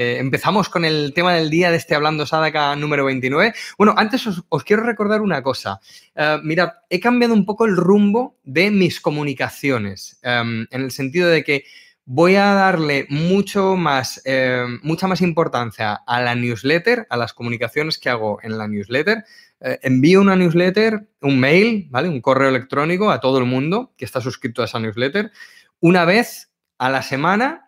Eh, empezamos con el tema del día de este Hablando Sadaka número 29. Bueno, antes os, quiero recordar una cosa. Uh, mirad, he cambiado un poco el rumbo de mis comunicaciones, em, en el sentido de que voy a darle mucho más, em, mucha más importancia a la newsletter, a las comunicaciones que hago en la newsletter. Eh, envío una newsletter, un mail, ¿vale? Un correo electrónico a todo el mundo que está suscrito a esa newsletter, una vez a la semana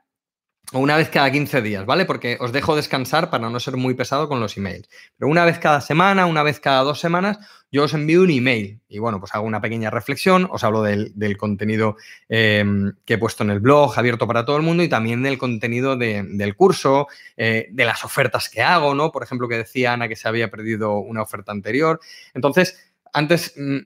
o una vez cada 15 días, ¿vale? Porque os dejo descansar para no ser muy pesado con los emails. Pero una vez cada semana, una vez cada dos semanas, yo os envío un email y bueno, pues hago una pequeña reflexión, os hablo del, contenido em, que he puesto en el blog, abierto para todo el mundo y también del contenido del curso, eh, de las ofertas que hago, ¿no? Por ejemplo, que decía Ana que se había perdido una oferta anterior. Entonces, antes mm,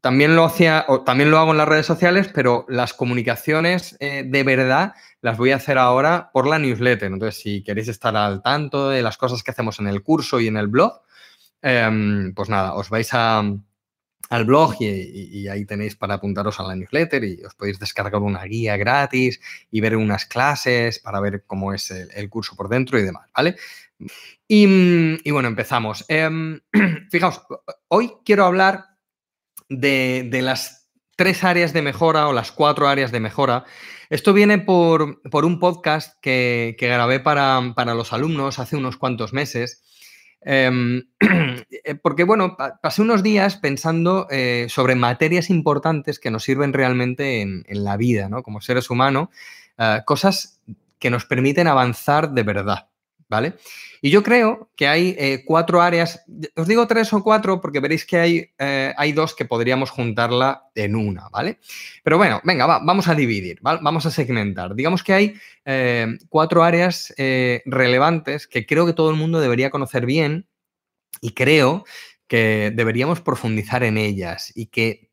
también lo hacía, también lo hago en las redes sociales, pero las comunicaciones eh, de verdad las voy a hacer ahora por la newsletter. Entonces, si queréis estar al tanto de las cosas que hacemos en el curso y en el blog, em, pues nada, os vais al blog y, ahí tenéis para apuntaros a la newsletter y os podéis descargar una guía gratis y ver unas clases para ver cómo es el, curso por dentro y demás, ¿vale? Y, bueno, empezamos. Em, fijaos, hoy quiero hablar de, las tres áreas de mejora o las cuatro áreas de mejora. Esto viene por, un podcast que, grabé para, los alumnos hace unos cuantos meses. Em, eh, porque, bueno, pasé unos días pensando eh, sobre materias importantes que nos sirven realmente en, la vida, ¿no? Como seres humanos, eh, cosas que nos permiten avanzar de verdad. ¿vale? Y yo creo que hay eh, cuatro áreas, os digo tres o cuatro porque veréis que hay, eh, hay dos que podríamos juntarla en una, ¿vale? Pero bueno, venga, vamos a dividir, vamos a segmentar. Digamos que hay eh, cuatro áreas relevantes que creo que todo el mundo debería conocer bien y creo que deberíamos profundizar en ellas y que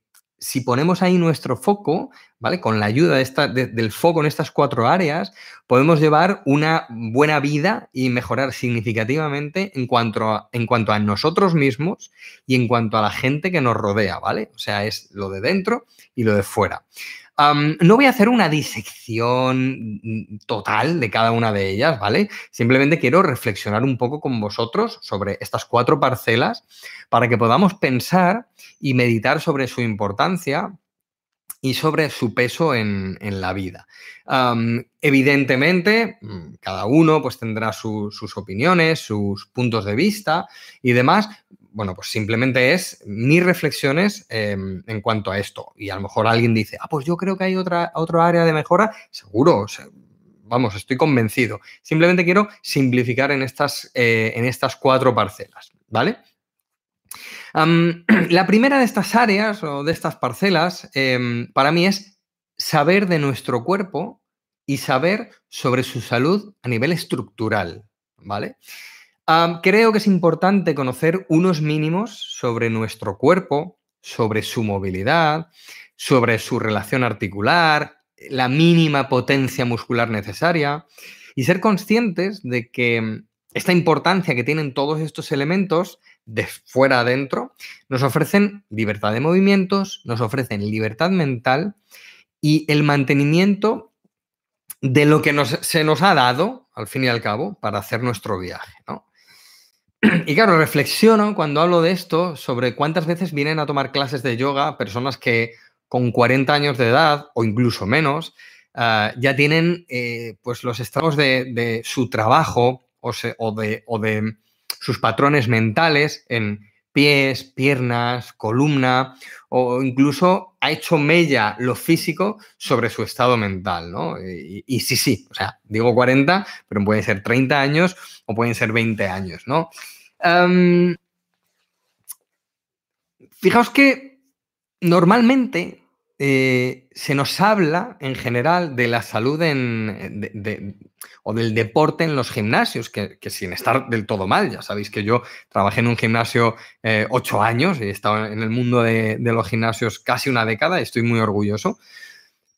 si ponemos ahí nuestro foco, ¿vale? Con la ayuda de esta, del foco en estas cuatro áreas, podemos llevar una buena vida y mejorar significativamente en cuanto, a, en cuanto a nosotros mismos y en cuanto a la gente que nos rodea, ¿vale? O sea, es lo de dentro y lo de fuera. No voy a hacer una disección total de cada una de ellas, ¿vale? Simplemente quiero reflexionar un poco con vosotros sobre estas cuatro parcelas para que podamos pensar y meditar sobre su importancia y sobre su peso en, la vida. evidentemente, mm, cada uno pues, tendrá sus opiniones, sus puntos de vista y demás. Bueno, pues simplemente es mis reflexiones em, en cuanto a esto. Y a lo mejor alguien dice, ah, pues yo creo que hay otra, área de mejora. Seguro, vamos, estoy convencido. Simplemente quiero simplificar en estas, eh, en estas cuatro parcelas, ¿vale? la primera de estas áreas o de estas parcelas em, para mí es saber de nuestro cuerpo y saber sobre su salud a nivel estructural, ¿vale? Creo que es importante conocer unos mínimos sobre nuestro cuerpo, sobre su movilidad, sobre su relación articular, la mínima potencia muscular necesaria y ser conscientes de que esta importancia que tienen todos estos elementos de fuera adentro, nos ofrecen libertad de movimientos, nos ofrecen libertad mental y el mantenimiento de lo que se nos ha dado, al fin y al cabo, para hacer nuestro viaje. Y claro, reflexiono cuando hablo de esto sobre cuántas veces vienen a tomar clases de yoga personas que con 40 años de edad o incluso menos ah, ya tienen eh, pues los estados de, su trabajo o de sus patrones mentales en pies, piernas, columna o incluso ha hecho mella lo físico sobre su estado mental, ¿no? Y, sí, sí, o sea, digo 40, pero pueden ser 30 años o pueden ser 20 años, ¿no? fijaos que normalmente eh, se nos habla en general de la salud en, o del deporte en los gimnasios, que, sin estar del todo mal, ya sabéis que yo trabajé en un gimnasio eh, ocho años y he estado en el mundo de, los gimnasios casi una década y estoy muy orgulloso.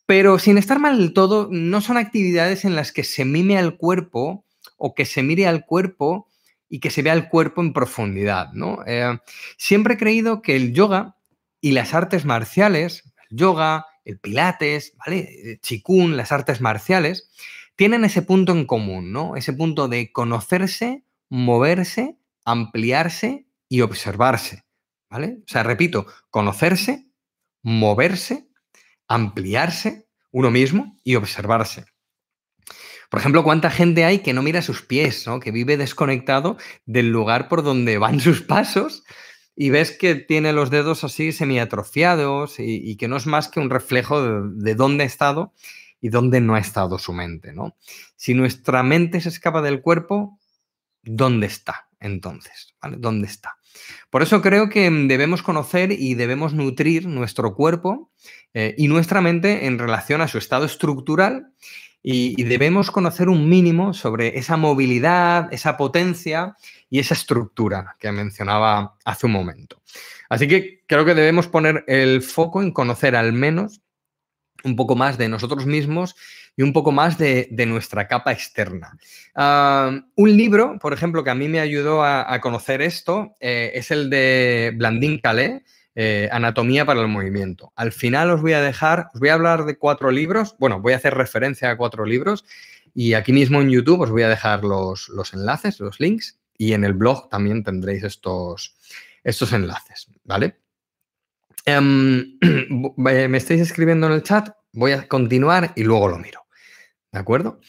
Pero sin estar mal del todo, no son actividades en las que se mime al cuerpo o que se mire al cuerpo y que se vea el cuerpo en profundidad. ¿no? Eh, siempre he creído que el yoga y las artes marciales yoga, el pilates, ¿vale? Chikun, las artes marciales, tienen ese punto en común, ¿no? Ese punto de conocerse, moverse, ampliarse y observarse, ¿vale? O sea, repito, conocerse, moverse, ampliarse uno mismo y observarse. Por ejemplo, ¿cuánta gente hay que no mira sus pies, ¿no? que vive desconectado del lugar por donde van sus pasos y ves que tiene los dedos así semiatrofiados y, y que no es más que un reflejo de, dónde ha estado y dónde no ha estado su mente. ¿no? Si nuestra mente se escapa del cuerpo, ¿dónde está entonces? ¿Dónde está? Por eso creo que debemos conocer y debemos nutrir nuestro cuerpo eh, y nuestra mente en relación a su estado estructural y, debemos conocer un mínimo sobre esa movilidad, esa potencia y esa estructura que mencionaba hace un momento. Así que creo que debemos poner el foco en conocer al menos un poco más de nosotros mismos y un poco más de, nuestra capa externa. Ah, un libro, por ejemplo, que a mí me ayudó a, conocer esto eh, es el de Blandín Calais, eh, Anatomía para el Movimiento. Al final os voy a dejar, os voy a hablar de cuatro libros, bueno, voy a hacer referencia a cuatro libros y aquí mismo en YouTube os voy a dejar los, enlaces, los links y en el blog también tendréis estos, estos enlaces, ¿vale? Em, me estáis escribiendo en el chat, voy a continuar y luego lo miro. ¿De acuerdo?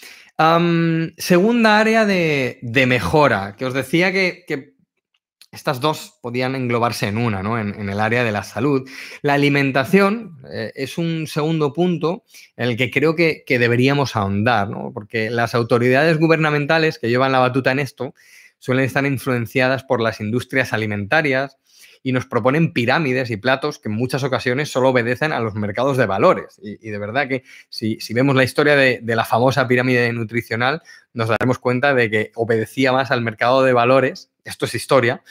segunda área de, mejora, que os decía que, estas dos podían englobarse en una, ¿no? En, el área de la salud. La alimentación eh, es un segundo punto en el que creo que, que deberíamos ahondar, ¿no? Porque las autoridades gubernamentales que llevan la batuta en esto suelen estar influenciadas por las industrias alimentarias, y nos proponen pirámides y platos que en muchas ocasiones solo obedecen a los mercados de valores. Y, de verdad que si, vemos la historia de, la famosa pirámide nutricional, nos daremos cuenta de que obedecía más al mercado de valores, esto es historia,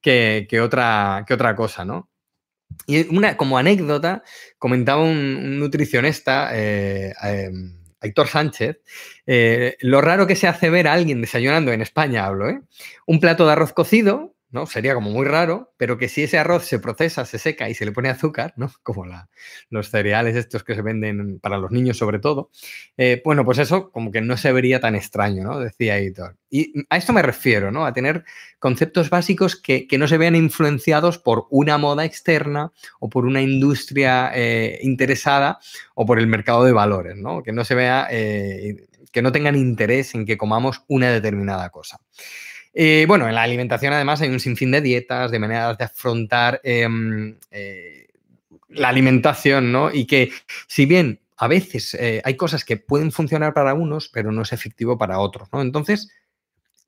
que, otra, que otra cosa, ¿no? Y una, como anécdota, comentaba un, nutricionista, eh, em, Héctor Sánchez, eh, lo raro que se hace ver a alguien desayunando en España, hablo, ¿eh? Un plato de arroz cocido, ¿no? Sería como muy raro, pero que si ese arroz se procesa, se seca y se le pone azúcar, ¿no? Como los cereales estos que se venden para los niños sobre todo, eh, bueno, pues eso como que no se vería tan extraño, ¿no? Decía Editor. Y a esto me refiero, ¿no? A tener conceptos básicos que, no se vean influenciados por una moda externa o por una industria eh, interesada o por el mercado de valores, ¿no? Que no se vea, eh, que no tengan interés en que comamos una determinada cosa. Eh, bueno, en la alimentación además hay un sinfín de dietas, de maneras de afrontar em, eh, la alimentación, ¿no? Y que si bien a veces eh, hay cosas que pueden funcionar para unos, pero no es efectivo para otros, ¿no? Entonces,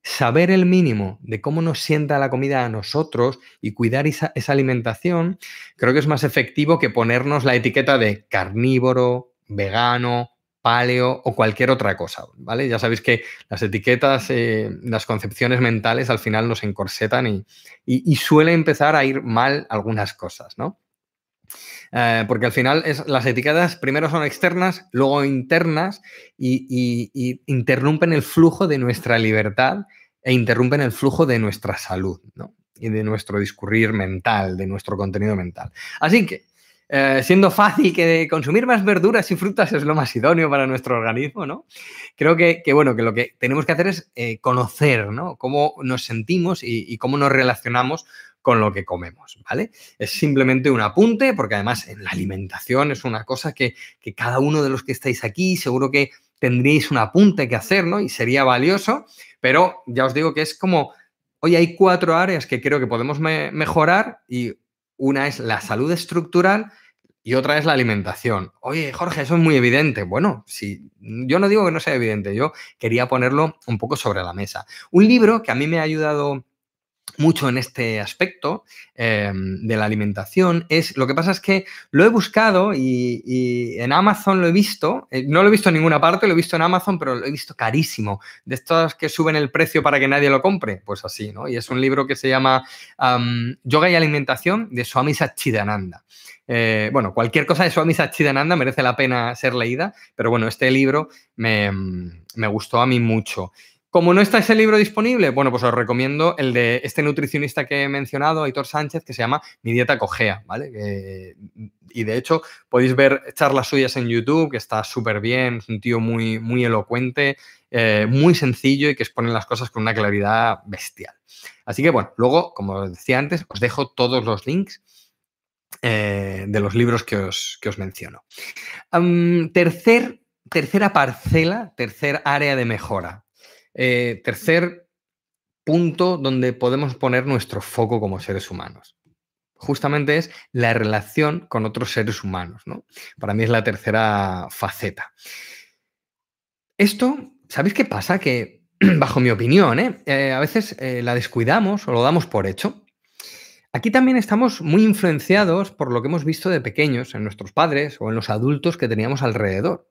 saber el mínimo de cómo nos sienta la comida a nosotros y cuidar esa, alimentación, creo que es más efectivo que ponernos la etiqueta de carnívoro, vegano, paleo o cualquier otra cosa, ¿vale? Ya sabéis que las etiquetas, eh, las concepciones mentales al final nos encorsetan y, suele empezar a ir mal algunas cosas, ¿no? Eh, porque al final es, las etiquetas primero son externas, luego internas y, y, interrumpen el flujo de nuestra libertad e interrumpen el flujo de nuestra salud, ¿no? Y de nuestro discurrir mental, de nuestro contenido mental. Así que eh, siendo fácil que consumir más verduras y frutas es lo más idóneo para nuestro organismo, ¿no? Creo que, bueno, que lo que tenemos que hacer es eh, conocer, ¿no? Cómo nos sentimos y, cómo nos relacionamos con lo que comemos, ¿vale? Es simplemente un apunte, porque además en la alimentación es una cosa que, que cada uno de los que estáis aquí seguro que tendríais un apunte que hacer, ¿no? Y sería valioso, pero ya os digo que es como, hoy hay cuatro áreas que creo que podemos mejorar y una es la salud estructural y otra es la alimentación. Oye, Jorge, eso es muy evidente. Bueno, si yo no digo que no sea evidente, yo quería ponerlo un poco sobre la mesa. Un libro que a mí me ha ayudado mucho en este aspecto em, de la alimentación es, lo que pasa es que lo he buscado y, en Amazon lo he visto, eh, no lo he visto en ninguna parte, lo he visto en Amazon, pero lo he visto carísimo, de estos que suben el precio para que nadie lo compre, pues así, ¿no? Y es un libro que se llama Yoga y Alimentación de Swami Satchidananda. Eh, bueno, cualquier cosa de Swami Satchidananda merece la pena ser leída, pero bueno, este libro me, me gustó a mí mucho. Como no está ese libro disponible, bueno, pues os recomiendo el de este nutricionista que he mencionado, Aitor Sánchez, que se llama Mi dieta cojea, ¿vale? y de hecho podéis ver charlas suyas en YouTube, que está súper bien, es un tío muy, muy elocuente, eh, muy sencillo y que expone las cosas con una claridad bestial. Así que bueno, luego, como decía antes, os dejo todos los links eh, de los libros que os, os menciono. tercer, tercera parcela, tercer área de mejora. Eh, tercer punto donde podemos poner nuestro foco como seres humanos. Justamente es la relación con otros seres humanos. ¿no? Para mí es la tercera faceta. Esto, ¿sabéis qué pasa? Que, bajo mi opinión, ¿eh? Eh, a veces la descuidamos o lo damos por hecho. Aquí también estamos muy influenciados por lo que hemos visto de pequeños en nuestros padres o en los adultos que teníamos alrededor,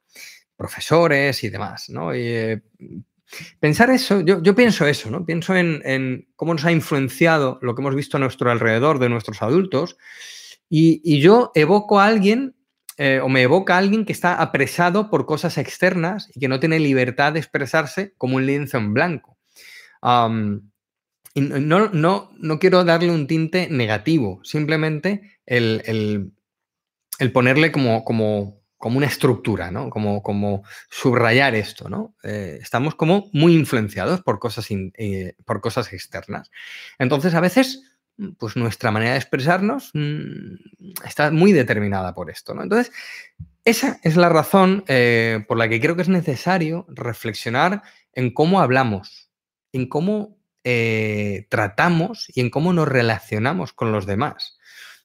profesores y demás, ¿no? Pensar eso, yo, pienso eso, ¿no? Pienso en, cómo nos ha influenciado lo que hemos visto a nuestro alrededor de nuestros adultos y, yo evoco a alguien eh, o me evoca a alguien que está apresado por cosas externas y que no tiene libertad de expresarse como un lienzo en blanco. y no, no, no, quiero darle un tinte negativo, simplemente el, el ponerle como, como como una estructura, ¿no? Como, como subrayar esto, ¿no? Eh, estamos como muy influenciados por cosas, eh, por cosas externas. Entonces, a veces, pues nuestra manera de expresarnos mm, está muy determinada por esto, ¿no? Entonces, esa es la razón eh, por la que creo que es necesario reflexionar en cómo hablamos, en cómo tratamos y en cómo nos relacionamos con los demás.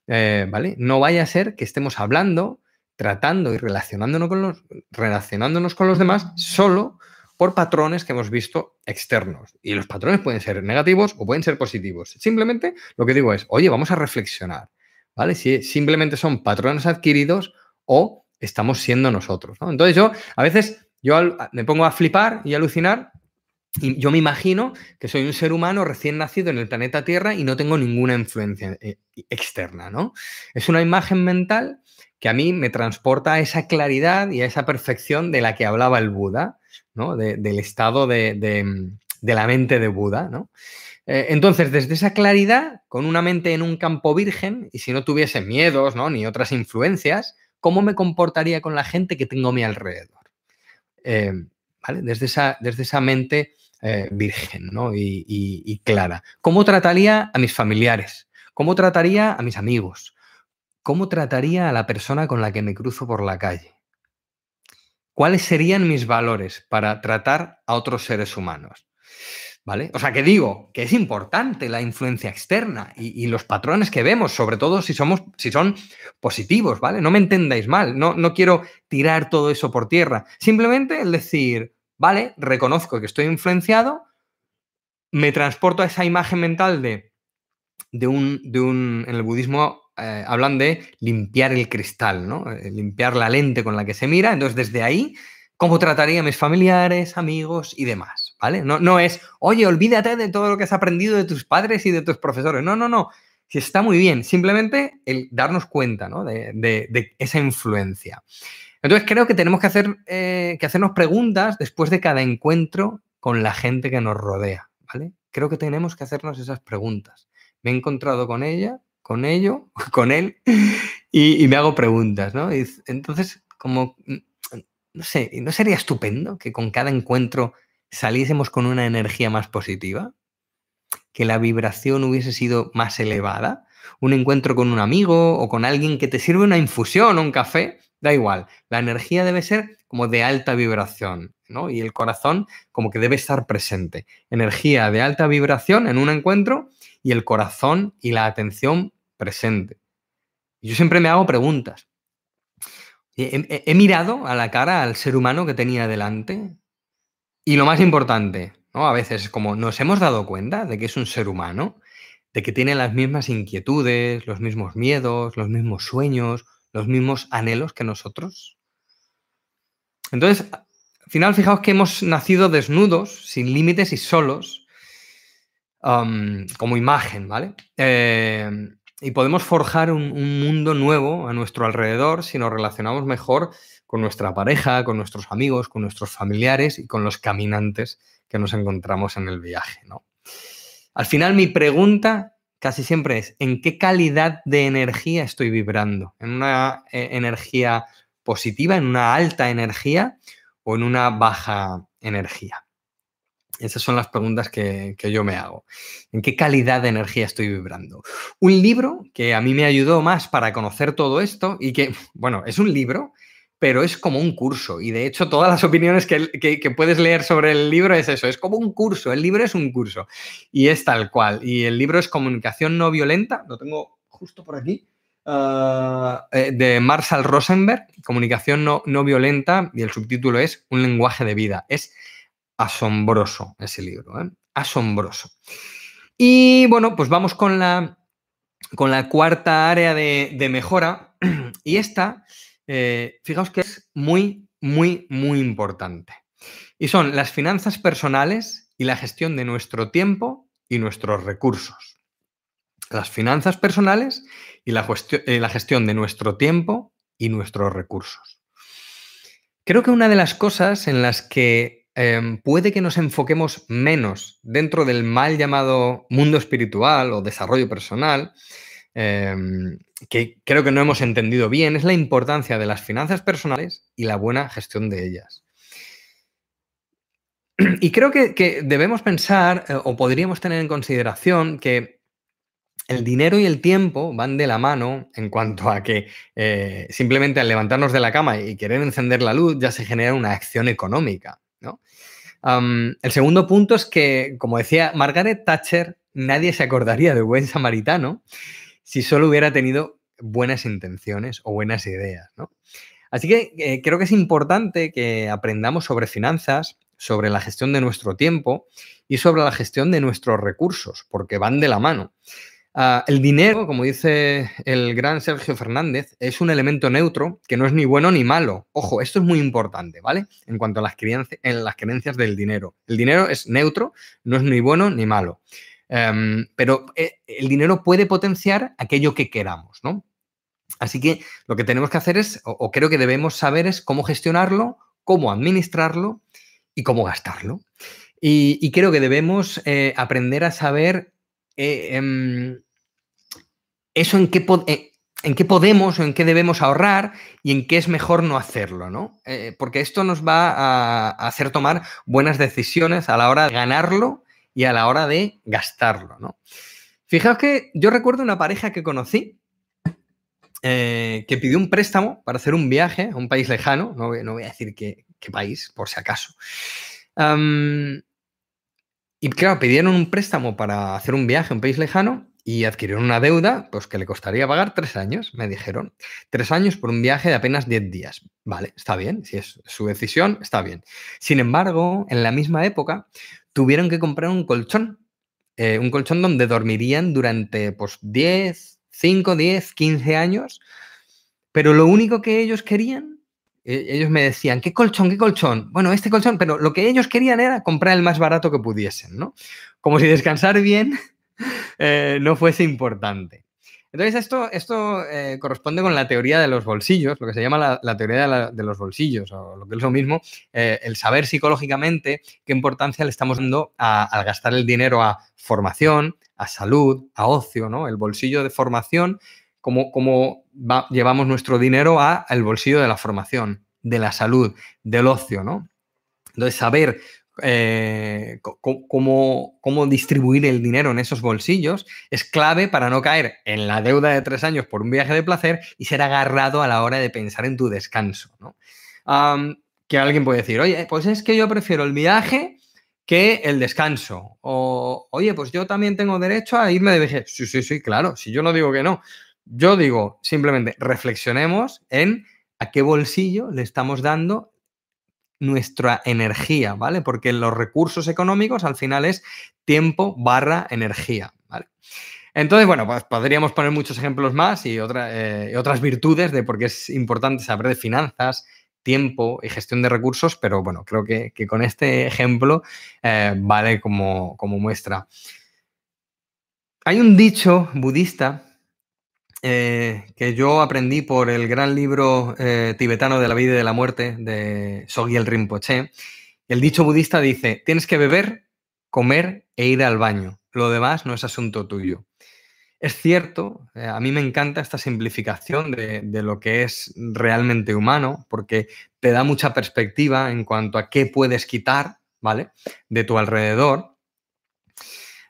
¿Vale? No vaya a ser que estemos hablando tratando y relacionándonos con los, relacionándonos con los demás solo por patrones que hemos visto externos. Y los patrones pueden ser negativos o pueden ser positivos. Simplemente lo que digo es, oye, vamos a reflexionar, ¿vale? Si simplemente son patrones adquiridos o estamos siendo nosotros, Entonces yo, a veces, yo me pongo a flipar y alucinar yo me imagino que soy un ser humano recién nacido en el planeta Tierra y no tengo ninguna influencia eh, externa, ¿no? Es una imagen mental que a mí me transporta a esa claridad y a esa perfección de la que hablaba el Buda, ¿no? del estado de, la mente de Buda. ¿no? Eh, entonces, desde esa claridad, con una mente en un campo virgen, y si no tuviese miedos ¿no? ni otras influencias, ¿cómo me comportaría con la gente que tengo a mi alrededor? Eh, ¿vale? desde esa mente eh, virgen ¿no? y, clara. ¿Cómo trataría a mis familiares? ¿Cómo trataría a mis amigos? ¿Cómo trataría a la persona con la que me cruzo por la calle? ¿Cuáles serían mis valores para tratar a otros seres humanos? ¿Vale? O sea, que digo que es importante la influencia externa y, los patrones que vemos, sobre todo si, somos, si son positivos, ¿vale? No me entendáis mal, no, no quiero tirar todo eso por tierra. Simplemente el decir, vale, reconozco que estoy influenciado, me transporto a esa imagen mental de, de, un, de un, en el budismo eh, hablan de limpiar el cristal, ¿no? Eh, limpiar la lente con la que se mira. Entonces, desde ahí, ¿cómo trataría a mis familiares, amigos y demás? ¿Vale? No, no es, oye, olvídate de todo lo que has aprendido de tus padres y de tus profesores. No, no, no. Está muy bien. Simplemente el darnos cuenta de, esa influencia. Entonces, creo que tenemos que, hacer, eh, que hacernos preguntas después de cada encuentro con la gente que nos rodea. ¿Vale? Creo que tenemos que hacernos esas preguntas. Me he encontrado con ella, con ello, con él, y, me hago preguntas, ¿no? entonces, como, no sé, ¿no sería estupendo que con cada encuentro saliésemos con una energía más positiva? Que la vibración hubiese sido más elevada. Un encuentro con un amigo o con alguien que te sirve una infusión o un café, da igual. La energía debe ser como de alta vibración, ¿no? Y el corazón como que debe estar presente. Energía de alta vibración en un encuentro y el corazón y la atención presente. yo siempre me hago preguntas. He, mirado a la cara al ser humano que tenía delante y lo más importante, ¿no? A veces como nos hemos dado cuenta de que es un ser humano, de que tiene las mismas inquietudes, los mismos miedos, los mismos sueños, los mismos anhelos que nosotros. Entonces, al final, fijaos que hemos nacido desnudos, sin límites y solos, como imagen, ¿vale? Eh, y podemos forjar un, mundo nuevo a nuestro alrededor si nos relacionamos mejor con nuestra pareja, con nuestros amigos, con nuestros familiares y con los caminantes que nos encontramos en el viaje. ¿no? Al final mi pregunta casi siempre es, ¿en qué calidad de energía estoy vibrando? ¿En una eh, energía positiva, en una alta energía o en una baja energía? Esas son las preguntas que, yo me hago. ¿En qué calidad de energía estoy vibrando? Un libro que a mí me ayudó más para conocer todo esto y que, bueno, es un libro, pero es como un curso. Y de hecho, todas las opiniones que, puedes leer sobre el libro es eso, es como un curso. El libro es un curso y es tal cual. Y el libro es Comunicación no violenta, lo tengo justo por aquí, ah, eh, de Marshall Rosenberg, Comunicación no, no violenta, y el subtítulo es Un lenguaje de vida. Es asombroso ese libro, ¿eh? asombroso. Y bueno, pues vamos con la, con la cuarta área de, mejora. Y esta, eh, fijaos que es muy, muy, muy importante. Y son las finanzas personales y la gestión de nuestro tiempo y nuestros recursos. Las finanzas personales y la, eh, gestión de nuestro tiempo y nuestros recursos. Creo que una de las cosas en las que Em, puede que nos enfoquemos menos dentro del mal llamado mundo espiritual o desarrollo personal, em, que creo que no hemos entendido bien, es la importancia de las finanzas personales y la buena gestión de ellas. Y creo que, debemos pensar eh, o podríamos tener en consideración que el dinero y el tiempo van de la mano en cuanto a que eh, simplemente al levantarnos de la cama y querer encender la luz ya se genera una acción económica el segundo punto es que, como decía Margaret Thatcher, nadie se acordaría de buen samaritano si solo hubiera tenido buenas intenciones o buenas ideas. Así que eh, creo que es importante que aprendamos sobre finanzas, sobre la gestión de nuestro tiempo y sobre la gestión de nuestros recursos, porque van de la mano. Ah, el dinero, como dice el gran Sergio Fernández, es un elemento neutro que no es ni bueno ni malo. Ojo, esto es muy importante, ¿vale? En cuanto a las creencias del dinero. El dinero es neutro, no es ni bueno ni malo. Em, pero eh, el dinero puede potenciar aquello que queramos, ¿no? Así que lo que tenemos que hacer es, o, creo que debemos saber es cómo gestionarlo, cómo administrarlo y cómo gastarlo. Y, creo que debemos eh, aprender a saber eh, em, eso en qué, en qué podemos o en qué debemos ahorrar y en qué es mejor no hacerlo, ¿no? Porque esto nos va a, hacer tomar buenas decisiones a la hora de ganarlo y a la hora de gastarlo, ¿no? Fijaos que yo recuerdo una pareja que conocí eh, que pidió un préstamo para hacer un viaje a un país lejano, no, voy a decir qué, país, por si acaso. y claro, pidieron un préstamo para hacer un viaje a un país lejano y adquirieron una deuda pues, que le costaría pagar tres años, me dijeron. Tres años por un viaje de apenas diez días. Vale, está bien, si es su decisión, está bien. Sin embargo, en la misma época tuvieron que comprar un colchón, eh, un colchón donde dormirían durante pues, 10, 5, 10, 15 años, pero lo único que ellos querían, e, ellos me decían, ¿qué colchón, qué colchón? Bueno, este colchón, pero lo que ellos querían era comprar el más barato que pudiesen, ¿no? Como si descansar bien Eh, no fuese importante. Entonces, esto, esto eh, corresponde con la teoría de los bolsillos, lo que se llama la, teoría de, los bolsillos, o lo que es lo mismo, eh, el saber psicológicamente qué importancia le estamos dando al gastar el dinero a formación, a salud, a ocio, ¿no? El bolsillo de formación, cómo, cómo llevamos nuestro dinero al bolsillo de la formación, de la salud, del ocio, ¿no? Entonces, saber eh, cómo, distribuir el dinero en esos bolsillos es clave para no caer en la deuda de tres años por un viaje de placer y ser agarrado a la hora de pensar en tu descanso. que alguien puede decir, oye, pues es que yo prefiero el viaje que el descanso. O, oye, pues yo también tengo derecho a irme de viaje. Sí, sí, sí, claro, si yo no digo que no. Yo digo, simplemente reflexionemos en a qué bolsillo le estamos dando nuestra energía, ¿vale? Porque los recursos económicos al final es tiempo barra energía, ¿vale? Entonces, bueno, pues podríamos poner muchos ejemplos más y eh, otras virtudes de por qué es importante saber de finanzas, tiempo y gestión de recursos, pero bueno, creo que, con este ejemplo eh, vale como, como muestra. Hay un dicho budista eh, que yo aprendí por el gran libro eh, tibetano de la vida y de la muerte de Sogyal Rinpoche. El dicho budista dice, tienes que beber, comer e ir al baño. Lo demás no es asunto tuyo. Es cierto, eh, a mí me encanta esta simplificación de, de, lo que es realmente humano, porque te da mucha perspectiva en cuanto a qué puedes quitar, ¿vale? De tu alrededor.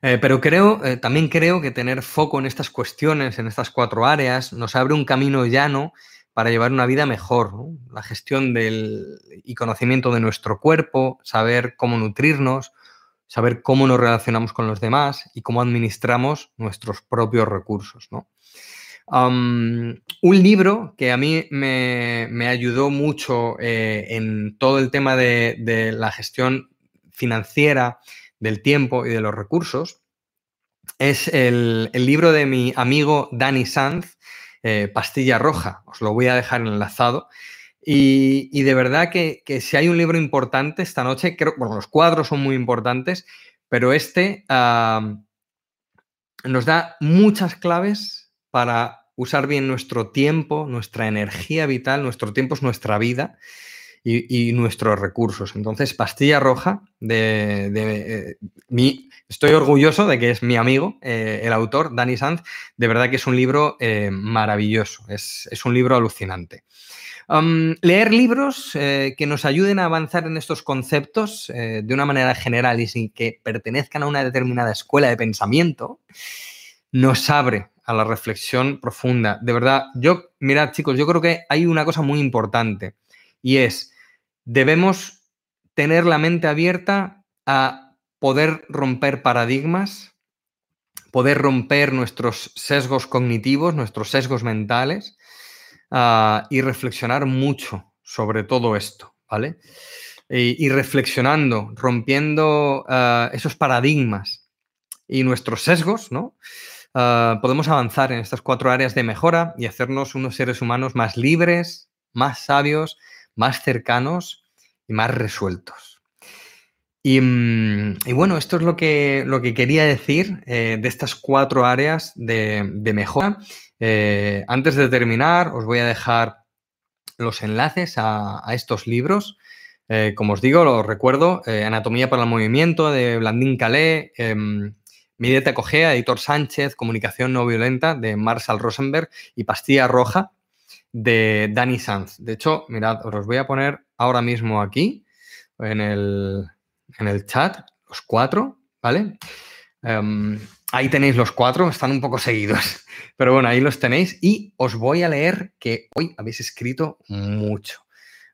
Eh, pero creo, eh, también creo que tener foco en estas cuestiones, en estas cuatro áreas, nos abre un camino llano para llevar una vida mejor. La gestión del, y conocimiento de nuestro cuerpo, saber cómo nutrirnos, saber cómo nos relacionamos con los demás y cómo administramos nuestros propios recursos. ¿no? Un libro que a mí me, me ayudó mucho eh, en todo el tema de, de, la gestión financiera, del tiempo y de los recursos es el, el libro de mi amigo Dani Sanz, eh, Pastilla Roja. Os lo voy a dejar enlazado. Y, y de verdad que, que, si hay un libro importante esta noche, creo, bueno, los cuadros son muy importantes, pero este nos da muchas claves para usar bien nuestro tiempo, nuestra energía vital, nuestro tiempo es nuestra vida y, nuestros recursos. Entonces, Pastilla Roja, de, eh, mi, estoy orgulloso de que es mi amigo, eh, el autor, Dani Sanz, de verdad que es un libro eh, maravilloso, es, es, un libro alucinante. Leer libros que nos ayuden a avanzar en estos conceptos de una manera general y sin que pertenezcan a una determinada escuela de pensamiento, nos abre a la reflexión profunda. De verdad, yo, mirad chicos, yo creo que hay una cosa muy importante y es, debemos tener la mente abierta a poder romper paradigmas, poder romper nuestros sesgos cognitivos, nuestros sesgos mentales, uh, y reflexionar mucho sobre todo esto, ¿vale? Y, reflexionando, rompiendo uh, esos paradigmas y nuestros sesgos, ¿no? Uh, podemos avanzar en estas cuatro áreas de mejora y hacernos unos seres humanos más libres, más sabios, más cercanos y más resueltos. Y, y, bueno, esto es lo que, lo que quería decir eh, de estas cuatro áreas de, mejora. Eh, antes de terminar, os voy a dejar los enlaces a, estos libros. Eh, como os digo, los recuerdo, Anatomía para el Movimiento de Blandín Calé, em, Mi dieta Editor Sánchez, Comunicación no violenta de Marshall Rosenberg y Pastilla Roja de Dani Sanz. De hecho, mirad, os los voy a poner ahora mismo aquí en el, en el chat, los cuatro, ¿vale? Um, ahí tenéis los cuatro, están un poco seguidos, pero bueno, ahí los tenéis y os voy a leer que hoy habéis escrito mucho.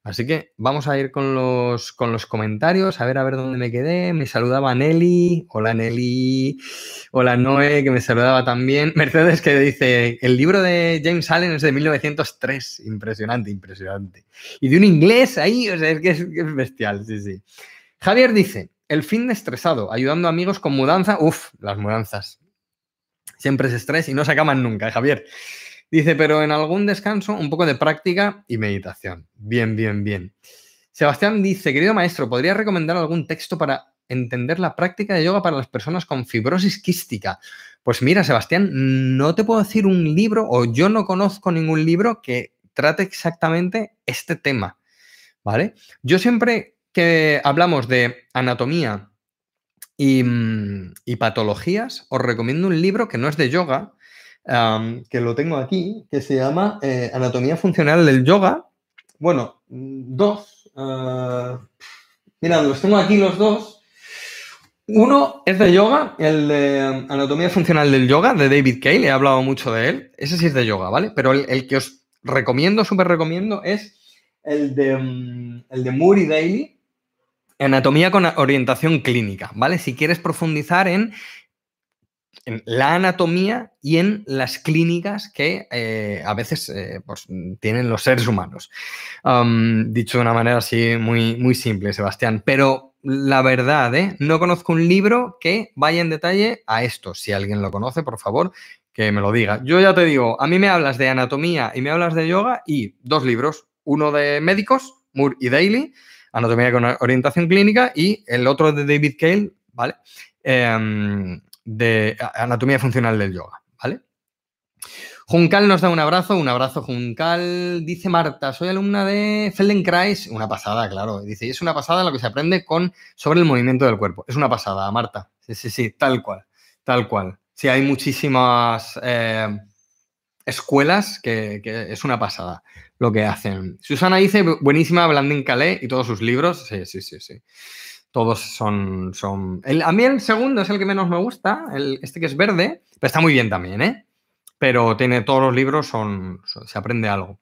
Así que vamos a ir con los, con los comentarios, a ver a ver dónde me quedé. Me saludaba Nelly, hola Nelly, hola Noé, que me saludaba también. Mercedes que dice, el libro de James Allen es de 1903, impresionante, impresionante. Y de un inglés ahí, o sea, es que es, es bestial, sí, sí. Javier dice, el fin de estresado, ayudando a amigos con mudanza. Uf, las mudanzas. Siempre es estrés y no se acaban nunca, ¿eh, Javier. Dice, pero en algún descanso, un poco de práctica y meditación. Bien, bien, bien. Sebastián dice, querido maestro, ¿podría recomendar algún texto para entender la práctica de yoga para las personas con fibrosis quística? Pues mira, Sebastián, no te puedo decir un libro o yo no conozco ningún libro que trate exactamente este tema, ¿vale? Yo siempre que hablamos de anatomía y, y patologías, os recomiendo un libro que no es de yoga, que lo tengo aquí, que se llama eh, Anatomía Funcional del Yoga. Bueno, dos. Uh, mirad, los tengo aquí los dos. Uno es de yoga, el de Anatomía Funcional del Yoga, de David Cale, he hablado mucho de él. Ese sí es de yoga, ¿vale? Pero el, el que os recomiendo, súper recomiendo, es el de, um, el de Daly, Anatomía con orientación clínica, ¿vale? Si quieres profundizar en en la anatomía y en las clínicas que eh, a veces eh, pues, tienen los seres humanos. Um, dicho de una manera así muy, muy simple, Sebastián. Pero la verdad, ¿eh? no conozco un libro que vaya en detalle a esto. Si alguien lo conoce, por favor, que me lo diga. Yo ya te digo, a mí me hablas de anatomía y me hablas de yoga y dos libros, uno de médicos, Moore y Daly, Anatomía con orientación clínica, y el otro de David Cale, ¿vale? Eh, de anatomía funcional del yoga, ¿vale? Juncal nos da un abrazo, un abrazo Juncal. Dice Marta, soy alumna de Feldenkrais. Una pasada, claro. Dice, y es una pasada lo que se aprende con, sobre el movimiento del cuerpo. Es una pasada, Marta. Sí, sí, sí, tal cual, tal cual. Sí, hay muchísimas eh, escuelas que, es una pasada lo que hacen. Susana dice, buenísima Blandin Calais y todos sus libros. Sí, sí, sí, sí. Todos son... son... a mí el segundo es el que menos me gusta, el, este que es verde, pero está muy bien también, ¿eh? pero tiene todos los libros, son, se aprende algo.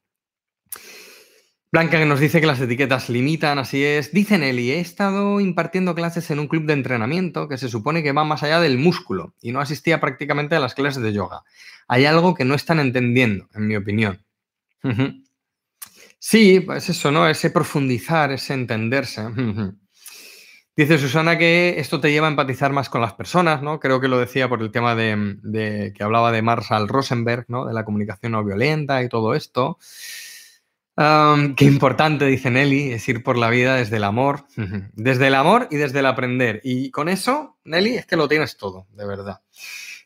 Blanca que nos dice que las etiquetas limitan, así es. Dice Nelly, he estado impartiendo clases en un club de entrenamiento que se supone que va más allá del músculo y no asistía prácticamente a las clases de yoga. Hay algo que no están entendiendo, en mi opinión. Sí, pues eso, ¿no? Ese profundizar, ese entenderse. Dice Susana que esto te lleva a empatizar más con las personas, ¿no? Creo que lo decía por el tema de, que hablaba de Marshall Rosenberg, ¿no? De la comunicación no violenta y todo esto. qué importante, dice Nelly, es ir por la vida desde el amor, desde el amor y desde el aprender. Y con eso, Nelly, es que lo tienes todo, de verdad.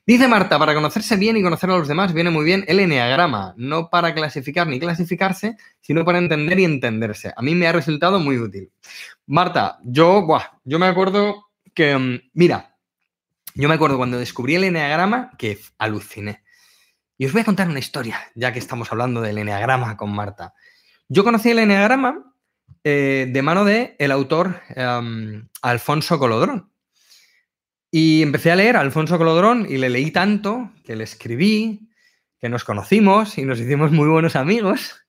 Dice Marta, para conocerse bien y conocer a los demás viene muy bien el eneagrama, no para clasificar ni clasificarse, sino para entender y entenderse. A mí me ha resultado muy útil. Marta, yo, yo me acuerdo que, mm, mira, yo me acuerdo cuando descubrí el eneagrama que aluciné. Y os voy a contar una historia, ya que estamos hablando del eneagrama con Marta. Yo conocí el eneagrama eh, de mano de el autor em, Alfonso Colodrón. Y empecé a leer a Alfonso Colodrón y le leí tanto que le escribí, que nos conocimos y nos hicimos muy buenos amigos.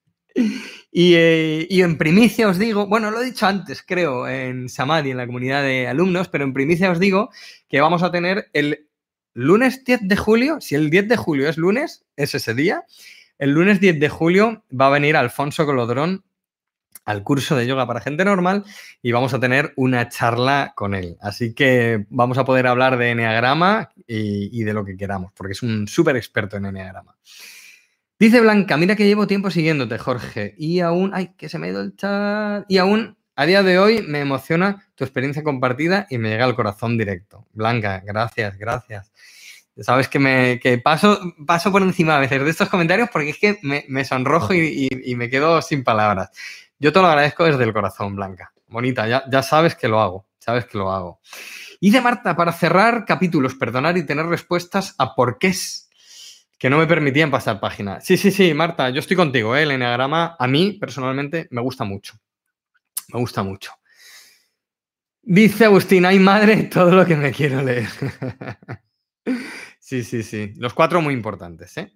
Eh, y, en primicia os digo, bueno, lo he dicho antes, creo, en Samadhi, en la comunidad de alumnos, pero en primicia os digo que vamos a tener el lunes 10 de julio, si el 10 de julio es lunes, es ese día, el lunes 10 de julio va a venir Alfonso Colodrón al curso de yoga para gente normal y vamos a tener una charla con él. Así que vamos a poder hablar de Enneagrama y, de lo que queramos, porque es un súper experto en Enneagrama. Dice Blanca, mira que llevo tiempo siguiéndote, Jorge, y aún, ay, que se me ha ido el chat, y aún a día de hoy me emociona tu experiencia compartida y me llega al corazón directo. Blanca, gracias, gracias. Sabes que me paso, paso por encima a veces de estos comentarios porque es que me, sonrojo y me quedo sin palabras. Yo te lo agradezco desde el corazón, Blanca. Bonita, ya, ya sabes que lo hago, sabes que lo hago. Y de Marta, para cerrar capítulos, perdonar y tener respuestas a por qué es que no me permitían pasar página. Sí, sí, sí, Marta, yo estoy contigo, ¿eh? el enneagrama a mí personalmente me gusta mucho. Me gusta mucho. Dice Agustín, ay madre, todo lo que me quiero leer. sí, sí, sí. Los cuatro muy importantes, ¿eh?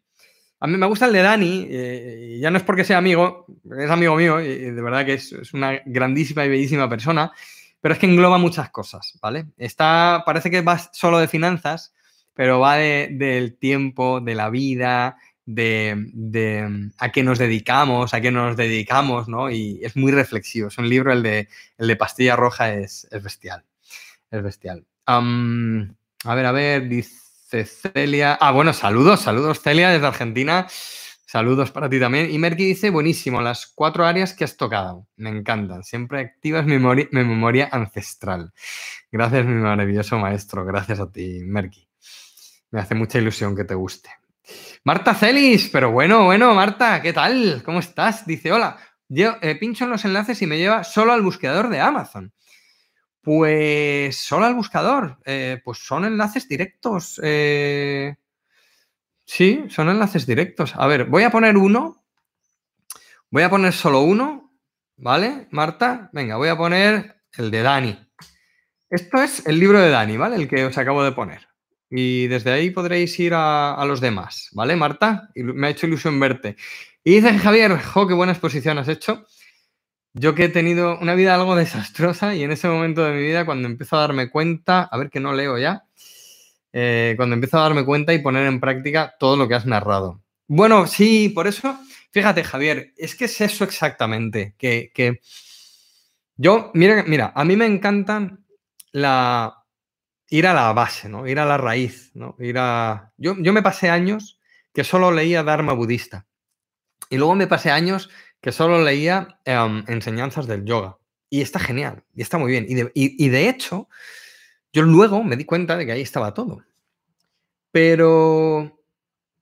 A mí me gusta el de Dani, eh, ya no es porque sea amigo, es amigo mío y, de verdad que es, una grandísima y bellísima persona, pero es que engloba muchas cosas, ¿vale? Está, parece que va solo de finanzas, pero va del tiempo, de la vida, de, a qué nos dedicamos, a qué no nos dedicamos, ¿no? Y es muy reflexivo. Es un libro, el de, el de Pastilla Roja, es, bestial. Es bestial. a ver, a ver, dice. Celia. Ah, bueno, saludos, saludos, Celia, desde Argentina. Saludos para ti también. Y Merky dice, buenísimo, las cuatro áreas que has tocado. Me encantan. Siempre activas mi memoria, ancestral. Gracias, mi maravilloso maestro. Gracias a ti, Merky. Me hace mucha ilusión que te guste. Marta Celis, pero bueno, bueno, Marta, ¿qué tal? ¿Cómo estás? Dice, hola, yo eh, pincho en los enlaces y me lleva solo al buscador de Amazon. Pues solo al buscador. Eh, pues son enlaces directos. Eh, sí, son enlaces directos. A ver, voy a poner uno. Voy a poner solo uno. ¿Vale, Marta? Venga, voy a poner el de Dani. Esto es el libro de Dani, ¿vale? El que os acabo de poner. Y desde ahí podréis ir a, los demás, ¿vale, Marta? Me ha hecho ilusión verte. Y dice Javier, jo, qué buena exposición has hecho. Yo que he tenido una vida algo desastrosa y en ese momento de mi vida, cuando empiezo a darme cuenta, a ver que no leo ya, eh, cuando empiezo a darme cuenta y poner en práctica todo lo que has narrado. Bueno, sí, por eso, fíjate, Javier, es que es eso exactamente, que, que yo, mira, mira, a mí me encantan la, ir a la base, ¿no? Ir a la raíz, ¿no? Ir a... Yo, yo me pasé años que solo leía Dharma budista. Y luego me pasé años que solo leía em, enseñanzas del yoga. Y está genial, y está muy bien. Y de, hecho, yo luego me di cuenta de que ahí estaba todo. Pero,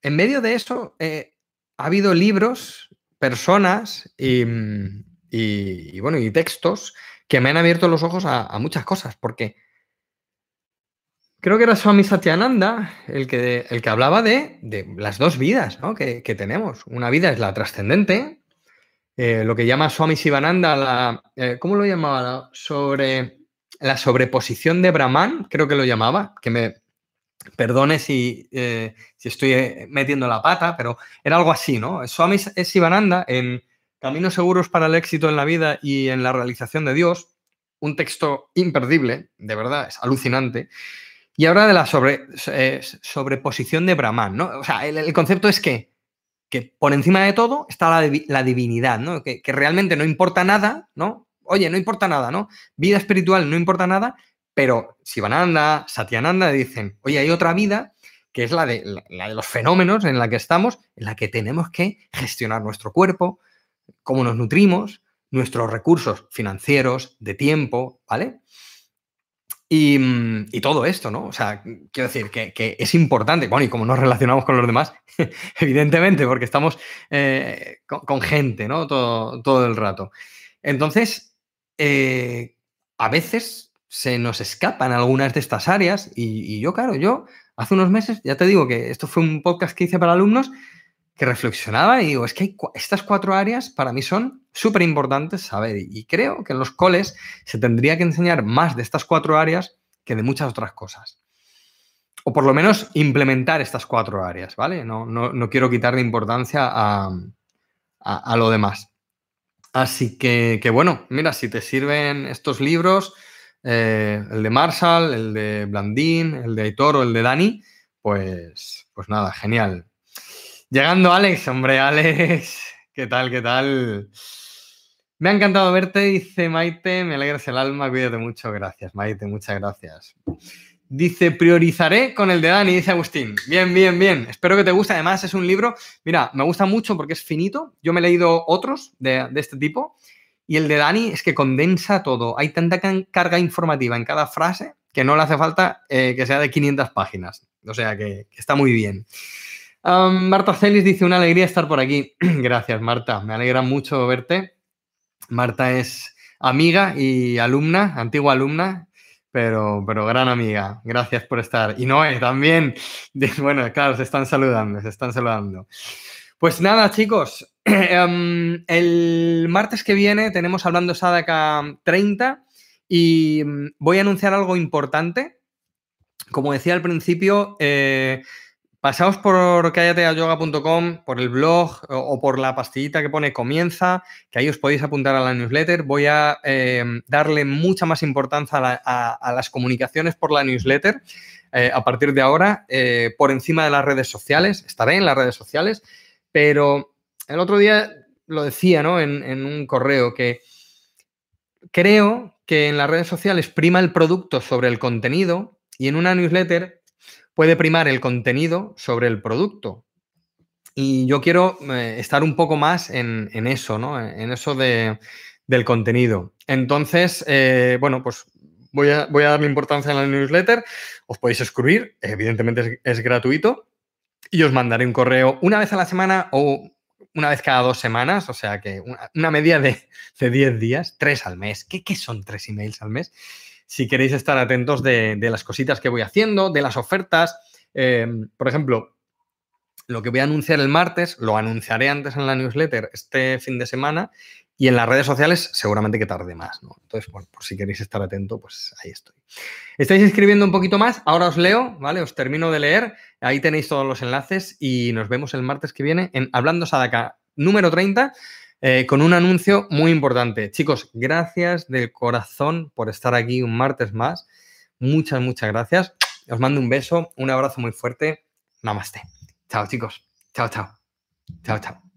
en medio de eso eh, ha habido libros, personas y, bueno, y textos que me han abierto los ojos a, muchas cosas, porque creo que era Swami Satyananda el que, el que hablaba de, las dos vidas que, tenemos. Una vida es la trascendente, eh, lo que llama Swami Sivananda, la, eh, ¿cómo lo llamaba? Sobre la sobreposición de Brahman, creo que lo llamaba, que me, Perdone si, eh, si, estoy metiendo la pata, pero era algo así, ¿no? Swami Sivananda en Caminos Seguros para el Éxito en la Vida y en la Realización de Dios, un texto imperdible, de verdad, es alucinante. Y ahora de la sobre, sobreposición de Brahman, ¿no? O sea, el, concepto es que, que, por encima de todo está la, la divinidad, ¿no? Que, que realmente no importa nada, ¿no? Oye, no importa nada, ¿no? Vida espiritual no importa nada, pero Sivananda, Satyananda dicen, oye, hay otra vida que es la de, la de los fenómenos en la que estamos, en la que tenemos que gestionar nuestro cuerpo, cómo nos nutrimos, nuestros recursos financieros, de tiempo, ¿vale? Y, mm, todo esto, ¿no? O sea, quiero decir que, es importante, bueno, y cómo nos relacionamos con los demás, evidentemente, porque estamos eh, con, gente, ¿no? Todo, todo el rato. Entonces, eh, a veces se nos escapan algunas de estas áreas y, yo, claro, yo hace unos meses, ya te digo que esto fue un podcast que hice para alumnos, que reflexionaba y digo, es que estas cuatro áreas para mí son súper importantes saber y creo que en los coles se tendría que enseñar más de estas cuatro áreas que de muchas otras cosas. O por lo menos implementar estas cuatro áreas, ¿vale? No, no, quiero quitarle importancia a, a, lo demás. Así que, que, bueno, mira, si te sirven estos libros, eh, el de Marshall, el de Blandín, el de Aitor o el de Dani, pues, pues nada, genial. Llegando Alex, hombre, Alex, ¿qué tal, qué tal? Me ha encantado verte, dice Maite, me alegras el alma, cuídate mucho, gracias, Maite, muchas gracias. Dice, priorizaré con el de Dani, dice Agustín. Bien, bien, bien. Espero que te guste. Además, es un libro, mira, me gusta mucho porque es finito. Yo me he leído otros de, este tipo y el de Dani es que condensa todo. Hay tanta carga informativa en cada frase que no le hace falta eh, que sea de 500 páginas. O sea que, está muy bien. Marta Celis dice, una alegría estar por aquí. Gracias, Marta. Me alegra mucho verte. Marta es amiga y alumna, antigua alumna, pero, pero gran amiga. Gracias por estar. Y Noé también. Bueno, claro, se están saludando, se están saludando. Pues nada, chicos, el martes que viene tenemos hablando Sadaka 30 y mm, voy a anunciar algo importante. Como decía al principio, eh, pasaos por callateayoga.com, por el blog o, por la pastillita que pone comienza, que ahí os podéis apuntar a la newsletter. Voy a em, darle mucha más importancia a, las comunicaciones por la newsletter. Eh, a partir de ahora, eh, por encima de las redes sociales, estaré en las redes sociales, pero el otro día lo decía, ¿no? En, un correo que creo que en las redes sociales prima el producto sobre el contenido y en una newsletter puede primar el contenido sobre el producto. Y yo quiero eh, estar un poco más en, eso, ¿no? En eso del contenido. Entonces, eh, bueno, pues voy a, voy a, darle importancia en la newsletter. Os podéis suscribir, evidentemente es, gratuito. Y os mandaré un correo una vez a la semana o una vez cada dos semanas, o sea que una, media de, de 10 días, tres al mes. ¿Qué, ¿Qué, son tres emails al mes? Si queréis estar atentos de, las cositas que voy haciendo, de las ofertas. Em, por ejemplo, lo que voy a anunciar el martes, lo anunciaré antes en la newsletter este fin de semana y en las redes sociales seguramente que tarde más, ¿no? Entonces, bueno, por si queréis estar atento, pues ahí estoy. Estáis escribiendo un poquito más, ahora os leo, ¿vale? Os termino de leer, ahí tenéis todos los enlaces y nos vemos el martes que viene en Hablando Sadaka número 30 eh, con un anuncio muy importante. Chicos, gracias del corazón por estar aquí un martes más. Muchas, muchas gracias. Os mando un beso, un abrazo muy fuerte. Namaste. Chao, chicos. Chao, chao. Chao, chao.